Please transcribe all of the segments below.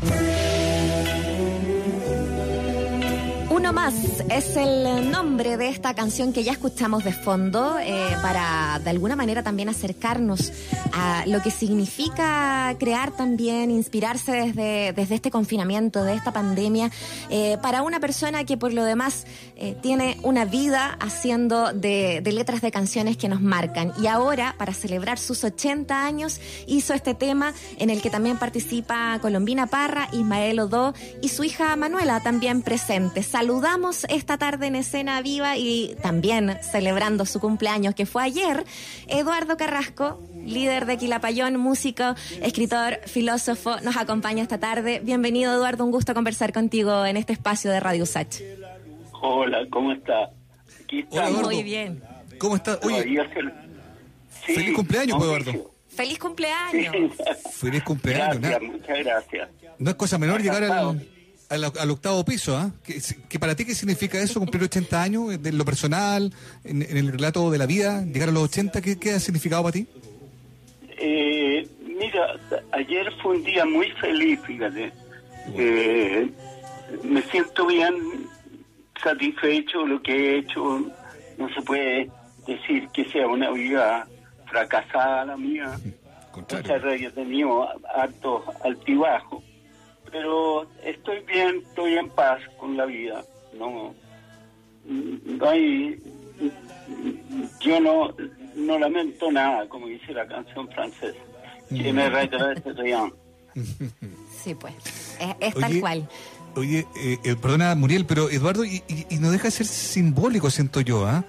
Bye. Uno más es el nombre de esta canción que ya escuchamos de fondo eh, para de alguna manera también acercarnos a lo que significa crear también, inspirarse desde, desde este confinamiento, de esta pandemia, eh, para una persona que por lo demás eh, tiene una vida haciendo de, letras de canciones que nos marcan. Y ahora, para celebrar sus 80 años, hizo este tema en el que también participa Colombina Parra, Ismael Odó y su hija Manuela también presentes saludamos esta tarde en escena viva y también celebrando su cumpleaños que fue ayer, Eduardo Carrasco, líder de Quilapayón, músico, escritor, filósofo, nos acompaña esta tarde. Bienvenido Eduardo, un gusto conversar contigo en este espacio de Radio Sach. Hola, ¿cómo está? Aquí Hola, Muy bien. ¿Cómo está? Oye, feliz cumpleaños, pues, Eduardo. Feliz cumpleaños. Feliz cumpleaños. Gracias, muchas gracias. No es cosa menor llegar al, al, octavo piso, ¿ah? ¿Que, para ti qué significa eso, cumplir 80 años, de lo personal, en, el relato de la vida, llegar a los 80, ¿qué, qué ha significado para ti? Eh, mira, ayer fue un día muy feliz, fíjate. Eh, me siento bien satisfecho lo que he hecho. No se puede decir que sea una vida fracasada la mía. Muchas veces he tenido hartos altibajos pero estoy bien, estoy en paz con la vida. No, no hay, yo no, no lamento nada, como dice la canción francesa. Que me rien. Sí, pues, es, tal cual. Oye, eh, eh, perdona, Muriel, pero Eduardo, y, no deja de ser simbólico, siento yo, ¿ah?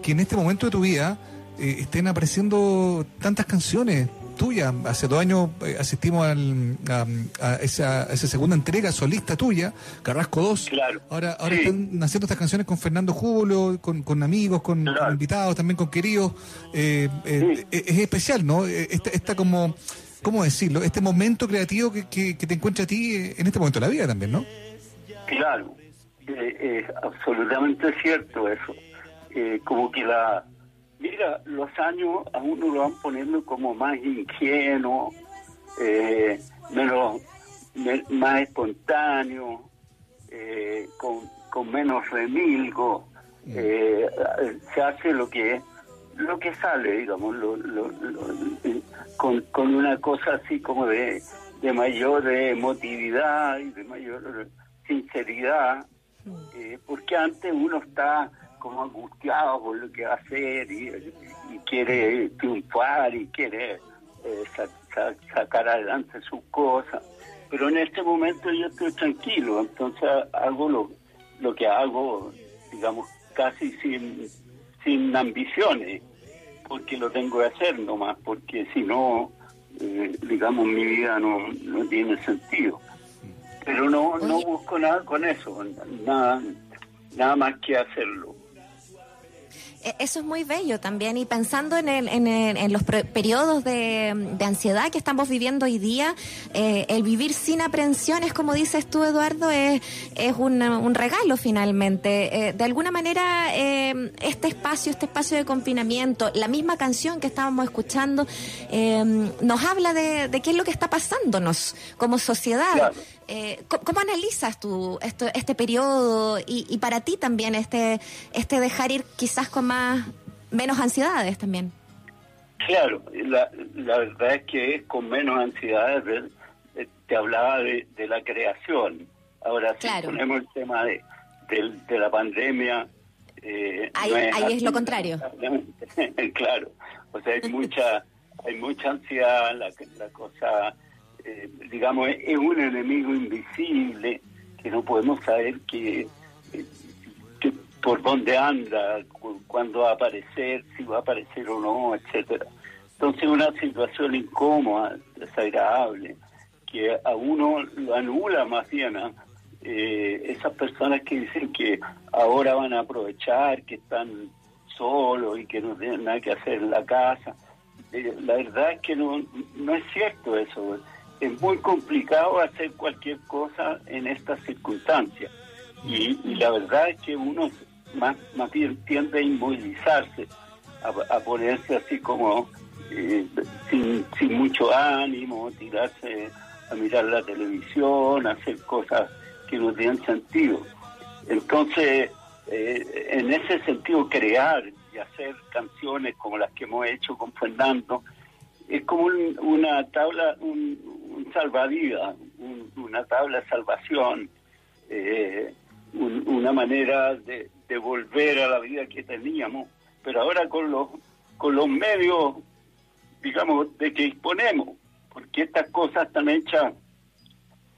que en este momento de tu vida eh, estén apareciendo tantas canciones, tuya. Hace dos años eh, asistimos a, esa, segunda entrega solista tuya, Carrasco 2. Ahora, ahora están haciendo estas canciones con Fernando Julio, con, amigos, con, invitados, también con queridos. Eh, eh, es especial, ¿no? Esta, como, ¿cómo decirlo? Este momento creativo que, que, te encuentra a ti en este momento de la vida también, ¿no? Claro, es absolutamente cierto eso. como que la Mira, los años a uno lo van poniendo como más ingenuo, eh, menos, más espontáneo, eh, con, menos remilgo. Mm. Eh, se hace lo que lo que sale, digamos, con, con una cosa así como de, de mayor emotividad y de mayor sinceridad, mm. porque antes uno está como angustiado por lo que va a hacer y, quiere triunfar y quiere eh, sacar adelante sus cosas. Pero en este momento yo estoy tranquilo, entonces hago lo, lo que hago, digamos, casi sin, sin ambiciones, porque lo tengo que hacer nomás, porque si no, eh, digamos, mi vida no, no tiene sentido. Pero no, no busco nada con eso, nada, nada más que hacerlo. E, eso es muy bello también y pensando en, el, en, en los periodos de, ansiedad que estamos viviendo hoy día, eh, el vivir sin aprensiones, como dices tú, Eduardo, es, es un, un regalo finalmente. Eh, de alguna manera, eh, este espacio, este espacio de confinamiento, la misma canción que estábamos escuchando, nos habla de, de, qué es lo que está pasándonos como sociedad. Eh, ¿cómo, analizas tú esto, este periodo y, y, para ti también este, este dejar ir quizás con más menos ansiedades también? Claro, la, la verdad es que es con menos ansiedades. Eh, te hablaba de, de la creación. Ahora, si ponemos el tema de, de, la pandemia... Eh, ahí, es, es lo contrario. claro, o sea, hay mucha, hay mucha ansiedad, la, la cosa eh, digamos, es un enemigo invisible que no podemos saber que, que, por dónde anda, cuándo va a aparecer, si va a aparecer o no, etcétera. Entonces una situación incómoda, desagradable, que a uno lo anula más bien ¿ah? eh, esas personas que dicen que ahora van a aprovechar, que están solos y que no tienen nada que hacer en la casa. Eh, la verdad es que no, no es cierto eso es muy complicado hacer cualquier cosa en estas circunstancias. Y, la verdad es que uno más, más bien tiende a inmovilizarse, a, ponerse así como eh, sin, sin mucho ánimo, tirarse a mirar la televisión, a hacer cosas que no tienen sentido. Entonces, eh, en ese sentido, crear y hacer canciones como las que hemos hecho con Fernando, es como una tabla, un, salvavidas, una tabla de salvación, eh, una manera de, de, volver a la vida que teníamos, pero ahora con los, con los medios, digamos, de que disponemos, porque estas cosas están hechas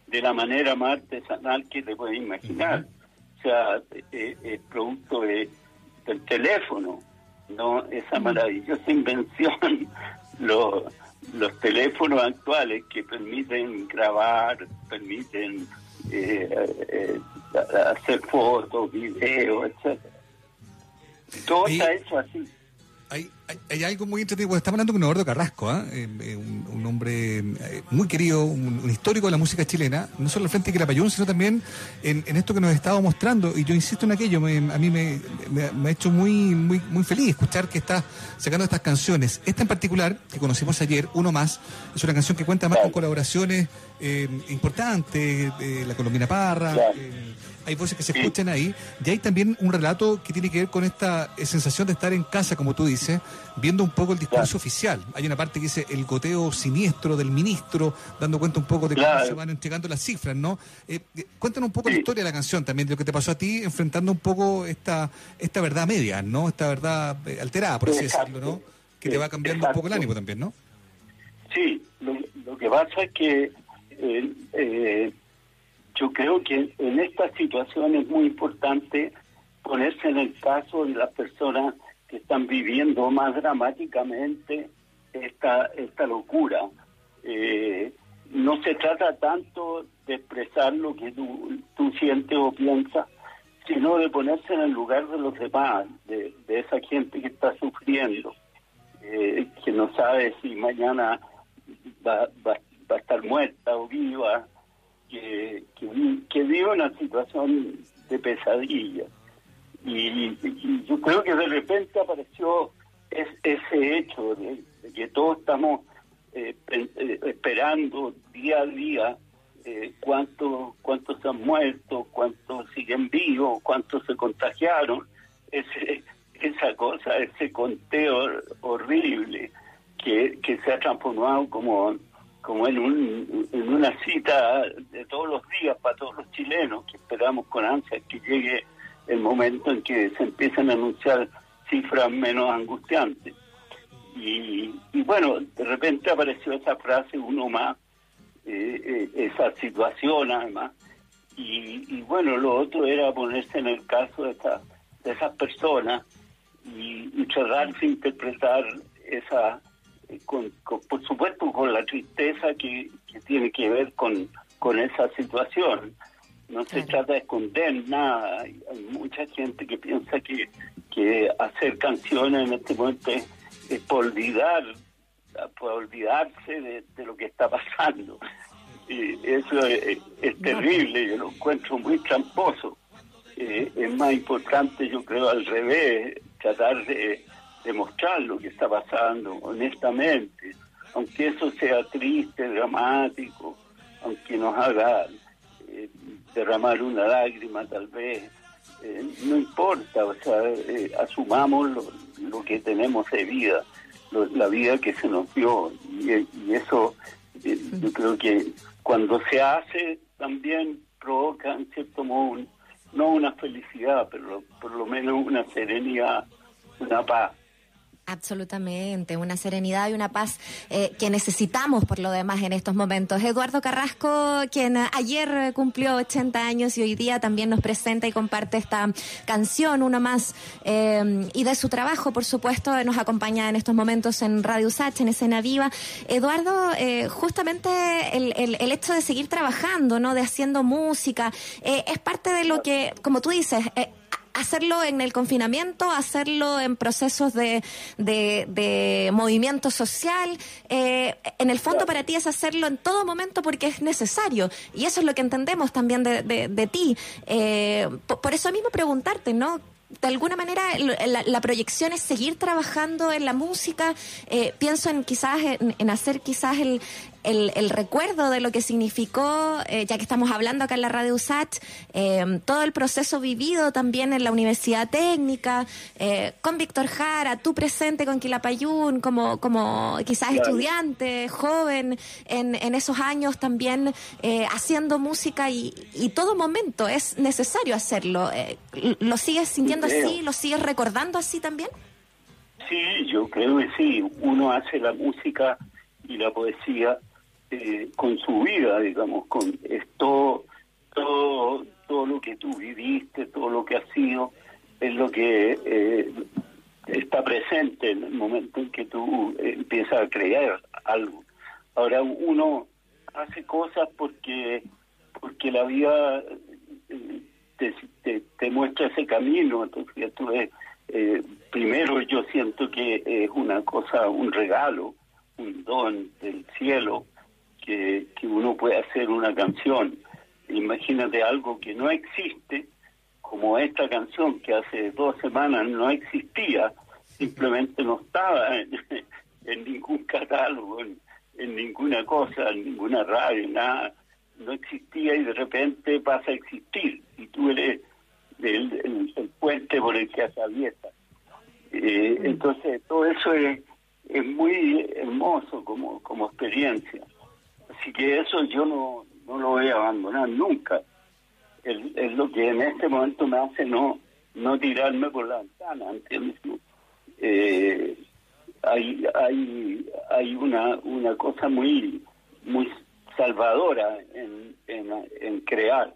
de la manera más artesanal que te puedes imaginar. O sea, eh, es, producto de, del teléfono, ¿no? Esa maravillosa invención, los, los teléfonos actuales que permiten grabar, permiten eh, eh, hacer fotos, videos, etcétera. Todo está hecho así. Hay, hay, algo muy entretenido. Estamos hablando con Eduardo Carrasco, ¿ah? eh, eh, un, hombre eh, muy querido, un, histórico de la música chilena, no solo al frente de Quirapayún, sino también en, esto que nos estaba mostrando. Y yo insisto en aquello, a mí me, ha hecho muy, muy, muy feliz escuchar que está sacando estas canciones. Esta en particular, que conocimos ayer, Uno Más, es una canción que cuenta más con colaboraciones importantes, de la Colombina Parra hay voces que se escuchan ahí, y hay también un relato que tiene que ver con esta sensación de estar en casa, como tú dices, viendo un poco el discurso oficial. Hay una parte que dice el goteo siniestro del ministro, dando cuenta un poco de cómo se van entregando las cifras, ¿no? Eh, eh, cuéntanos un poco la historia de la canción también, de lo que te pasó a ti, enfrentando un poco esta, esta verdad media, ¿no? Esta verdad eh, alterada, por así decirlo, ¿no? Que te va cambiando un poco el ánimo también, ¿no? Sí, lo, que pasa es que yo creo que en esta situación es muy importante ponerse en el caso de las personas están viviendo más dramáticamente esta, esta locura. Eh, no se trata tanto de expresar lo que tú, tú, sientes o piensas, sino de ponerse en el lugar de los demás, de, esa gente que está sufriendo, eh, que no sabe si mañana va, va, va a estar muerta o viva, que, que, vive una situación de pesadilla. Y, yo creo que de repente apareció ese hecho de, que todos estamos eh, eh, esperando día a día eh, cuántos han muerto, cuántos siguen vivos, cuántos se contagiaron. Ese, esa cosa, ese conteo horrible que, que se ha transformado como como en, un, en una cita de todos los días para todos los chilenos, que esperamos con ansia que llegue el momento en que se empiezan a anunciar cifras menos angustiantes. Y, bueno, de repente apareció esa frase, uno más, eh, eh, esa situación además. Y, bueno, lo otro era ponerse en el caso de, esta, de esas personas y, y tratar de interpretar esa con, por supuesto con la tristeza que, tiene que ver con, con esa situación. No se trata de esconder nada. Hay, mucha gente que piensa que, que hacer canciones en este momento es, por olvidar, por olvidarse de, lo que está pasando. Y eso es, terrible, yo lo encuentro muy tramposo. Eh, es más importante, yo creo, al revés, tratar de demostrar lo que está pasando, honestamente, aunque eso sea triste, dramático, aunque nos haga derramar una lágrima tal vez, eh, no importa, o sea, eh, asumamos lo, que tenemos de vida, la vida que se nos dio, y, eso yo creo que cuando se hace también provoca en cierto modo no una felicidad, pero por lo menos una serenidad, una paz. Absolutamente, una serenidad y una paz eh, que necesitamos por lo demás en estos momentos. Eduardo Carrasco, quien ayer cumplió 80 años y hoy día también nos presenta y comparte esta canción, uno más, eh, y de su trabajo, por supuesto, nos acompaña en estos momentos en Radio Sach, en Escena Viva. Eduardo, eh, justamente el, el, hecho de seguir trabajando, ¿no? De haciendo música, es parte de lo que, como tú dices, hacerlo en el confinamiento, hacerlo en procesos de, de, movimiento social. Eh, en el fondo para ti es hacerlo en todo momento porque es necesario. Y eso es lo que entendemos también de, de, ti. Eh, por, eso mismo preguntarte, ¿no? de alguna manera la, proyección es seguir trabajando en la música. Eh, pienso en quizás en, hacer quizás el, el, el recuerdo de lo que significó, eh, ya que estamos hablando acá en la radio USAT, eh, todo el proceso vivido también en la Universidad Técnica, eh, con Víctor Jara, tú presente con Quilapayún, como, como quizás estudiante, joven, en, en esos años también haciendo música y, y todo momento es necesario hacerlo. ¿Lo sigues sintiendo así? ¿Lo sigues recordando así también? Sí, yo creo que sí. Uno hace la música y la poesía eh, con su vida, digamos, con esto, todo, todo lo que tú viviste, todo lo que has sido, es lo que eh, está presente en el momento en que tú empiezas a crear algo. Ahora uno hace cosas porque porque la vida eh, te, te, muestra ese camino, entonces eh, primero yo siento que es una cosa, un regalo, un don del cielo, que, que uno puede hacer una canción. Imagínate algo que no existe, como esta canción que hace dos semanas no existía, simplemente no estaba en, ningún catálogo, en, ninguna cosa, en ninguna radio, nada, no existía y de repente pasa a existir. Y tú eres el, el, puente por el que atraviesa. Eh, mm. entonces, todo eso es, es muy hermoso como, como experiencia. Así que eso yo no, no lo voy a abandonar nunca. Es, es lo que en este momento me hace no no tirarme por la ventana, ¿entiendes? Eh, hay hay hay una una cosa muy muy salvadora en, en, en crear,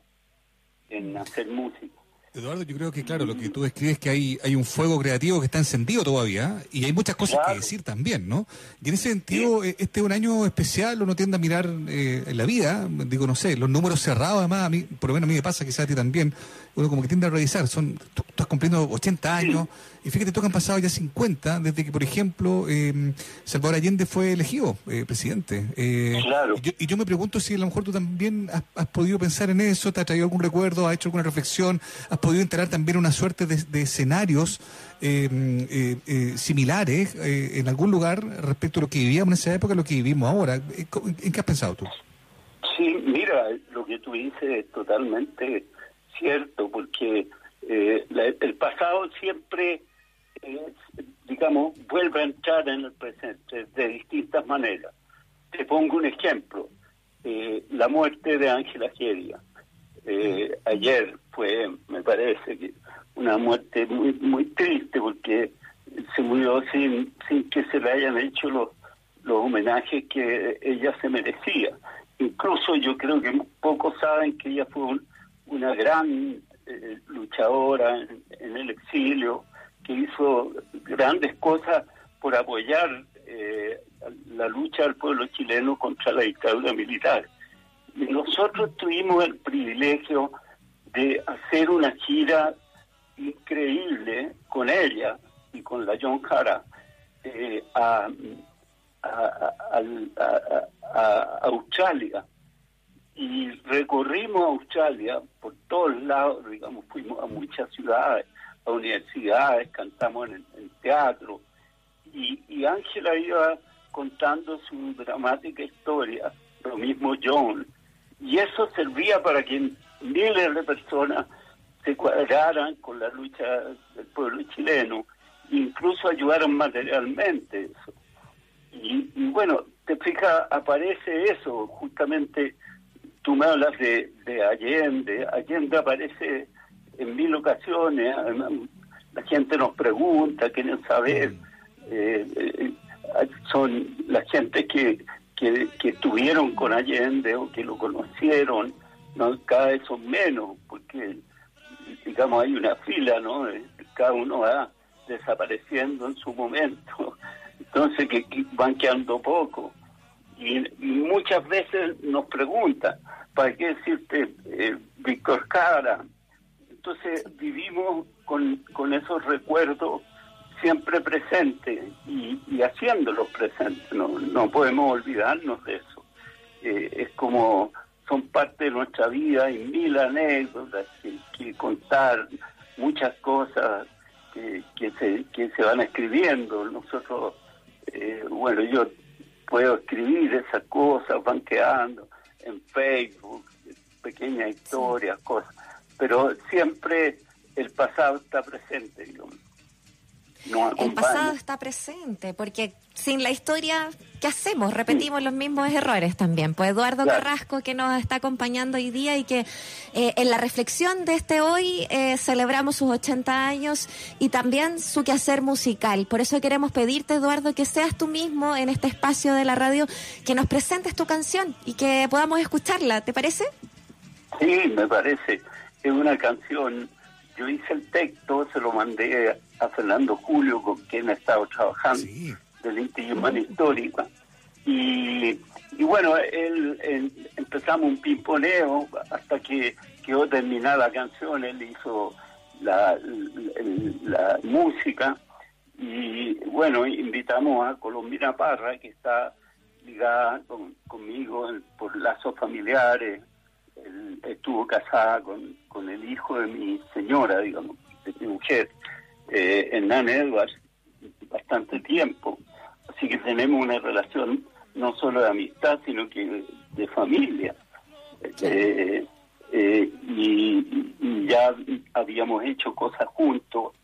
en hacer música. Eduardo, yo creo que claro, lo que tú describes es que hay, hay un fuego creativo que está encendido todavía y hay muchas cosas que decir también, ¿no? Y en ese sentido, eh, este es un año especial, uno tiende a mirar eh, la vida, digo, no sé, los números cerrados, además, a mí, por lo menos a mí me pasa, quizás a ti también, uno como que tiende a revisar, son, tú, estás cumpliendo 80 años, y fíjate tú que han pasado ya 50 desde que, por ejemplo, eh, Salvador Allende fue elegido eh, presidente. Eh, claro. y, yo, me pregunto si a lo mejor tú también has, podido pensar en eso, te ha traído algún recuerdo, has hecho alguna reflexión, has podido enterar también una suerte de, escenarios similares en algún lugar respecto a lo que vivíamos en esa época, a lo que vivimos ahora. ¿En qué has pensado tú? Sí, mira, lo que tú dices es totalmente cierto, porque eh, el pasado siempre, eh, digamos, vuelve a entrar en el presente de distintas maneras. Te pongo un ejemplo, eh, la muerte de Ángela Geria. ayer fue, me parece, que una muerte muy, muy triste porque se murió sin, sin que se le hayan hecho los, los homenajes que ella se merecía. Incluso yo creo que pocos saben que ella fue una gran eh, luchadora en, el exilio, que hizo grandes cosas por apoyar eh, la lucha del pueblo chileno contra la dictadura militar. Y nosotros tuvimos el privilegio de hacer una gira increíble con ella y con la John Jara eh, a, a Australia y recorrimos Australia por todos lados, digamos, fuimos a muchas ciudades, a universidades, cantamos en el teatro, y Ángela iba contando su dramática historia, lo mismo John, y eso servía para que miles de personas se cuadraran con la lucha del pueblo chileno, incluso ayudaron materialmente eso. Y, bueno, te fijas, aparece eso, justamente tú me hablas de Allende, Allende aparece en mil ocasiones, la gente nos pregunta, quieren saber, mm. eh, eh, son la gente que, que, estuvieron con Allende o que lo conocieron, no cada vez son menos, porque digamos hay una fila, ¿no? Cada uno va desapareciendo en su momento, entonces que, van quedando poco. Y, y muchas veces nos preguntan, ¿para qué decirte eh, Víctor Cara? Entonces vivimos con, con esos recuerdos siempre presentes y, y haciéndolos presentes, no, no podemos olvidarnos de eso. Eh, es como son parte de nuestra vida y mil anécdotas que, contar, muchas cosas que, que, se, que se van escribiendo. Nosotros, eh, bueno, yo puedo escribir esas cosas, van quedando en Facebook, pequeñas historias, cosas. Pero siempre el pasado está presente, digamos el pasado está presente, porque sin la historia, ¿qué hacemos? Repetimos los mismos errores también. Pues Eduardo Carrasco, que nos está acompañando hoy día y que eh, en la reflexión de este hoy eh, celebramos sus 80 años y también su quehacer musical. Por eso queremos pedirte, Eduardo, que seas tú mismo en este espacio de la radio, que nos presentes tu canción y que podamos escucharla. ¿Te parece? Sí, me parece. Es una canción. Yo hice el texto, se lo mandé a Fernando Julio, con quien he estado trabajando, del Inti Humana Histórica. Y, y bueno, él, empezamos un pimponeo hasta que quedó terminada la canción, él hizo la, la, música. Y bueno, invitamos a Colombina Parra, que está ligada conmigo por lazos familiares, estuvo casada con, con el hijo de mi señora, digamos, de mi mujer, eh, Hernán Edwards, bastante tiempo. Así que tenemos una relación no solo de amistad, sino que de familia. Eh, eh, y, ya habíamos hecho cosas juntos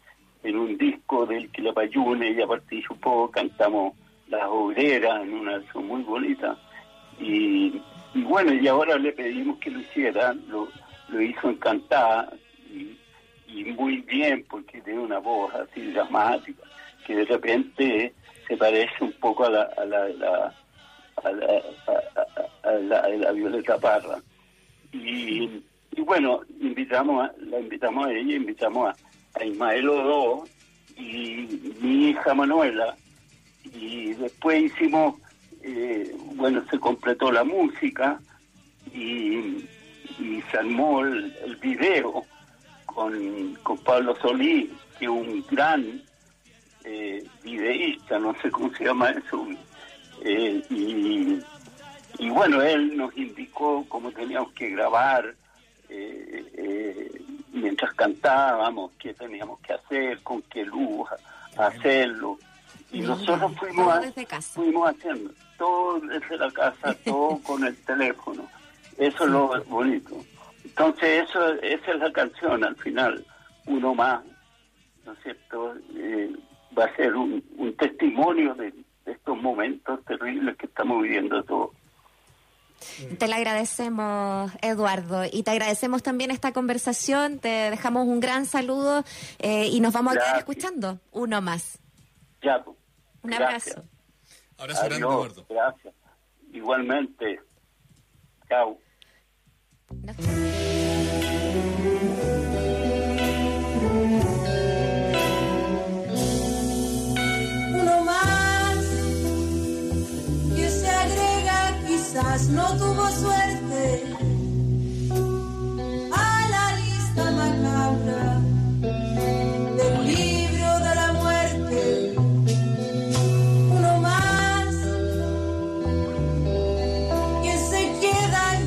en un disco del Quilapayune, ella participó, cantamos Las Obreras en una canción muy bonita. Y, y bueno, y ahora le pedimos que lo hiciera, lo, lo hizo encantada y, muy bien porque tiene una voz así dramática que de repente se parece un poco a la, a la, a la, a la, Violeta Parra. Y, y, bueno, invitamos a, la invitamos a ella, invitamos a, a Ismael Odo y mi hija Manuela. Y después hicimos eh, bueno, se completó la música y, se armó el, video con, con, Pablo Solí, que es un gran eh, videísta, no sé cómo se llama eso, eh, y, y, bueno, él nos indicó cómo teníamos que grabar mientras cantábamos, qué teníamos que hacer, con qué luz hacerlo. Y nosotros fuimos, fuimos haciendo todo desde la casa, todo con el teléfono. Eso es lo bonito. Entonces, eso esa es la canción al final, uno más, ¿no es cierto? Eh, va a ser un, testimonio de, estos momentos terribles que estamos viviendo todos. Te le agradecemos, Eduardo, y te agradecemos también esta conversación. Te dejamos un gran saludo eh, y nos vamos a quedar escuchando uno más. Ya, pues. un abrazo. Abrazo grande, Eduardo. Gracias. Igualmente. Chao. Uno más que se agrega, quizás no tuvo suerte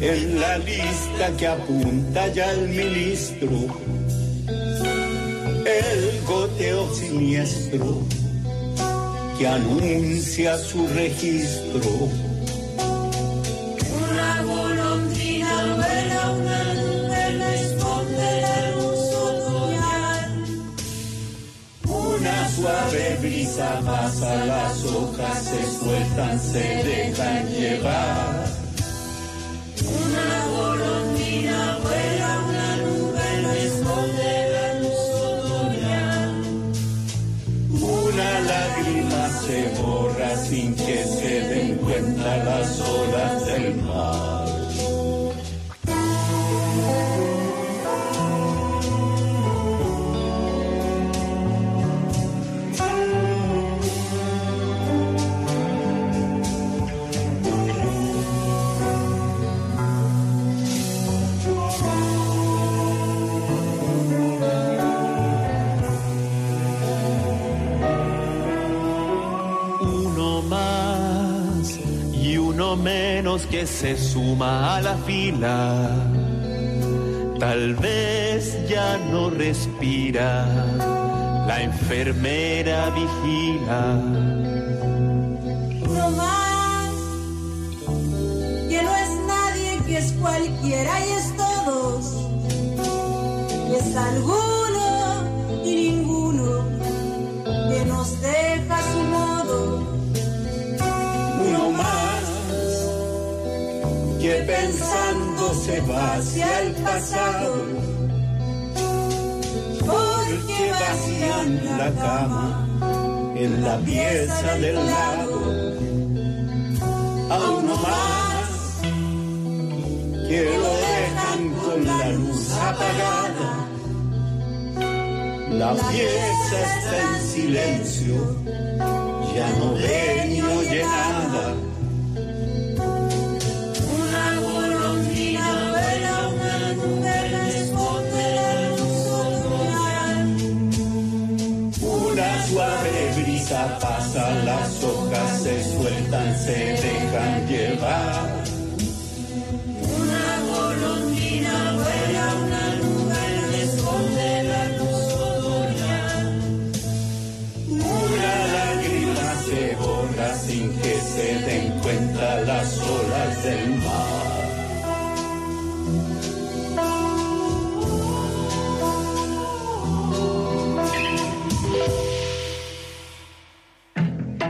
en la lista que apunta ya el ministro, el goteo siniestro que anuncia su registro suave brisa pasa, las hojas se sueltan, se dejan llevar. Una golondrina vuela, una nube no esconde la luz otoñal. Una lágrima se borra sin que se den cuenta las olas del mar. Que se suma a la fila. Tal vez ya no respira, la enfermera vigila. Uno más, que no es nadie, que es cualquiera y es todos. Y es alguno pensando se va hacia el pasado. Porque vacían la cama en la pieza del lado. A uno más que lo dejan con la luz apagada. La pieza está en silencio, ya no ve ni oye nada. Sueltan, se dejan llevar.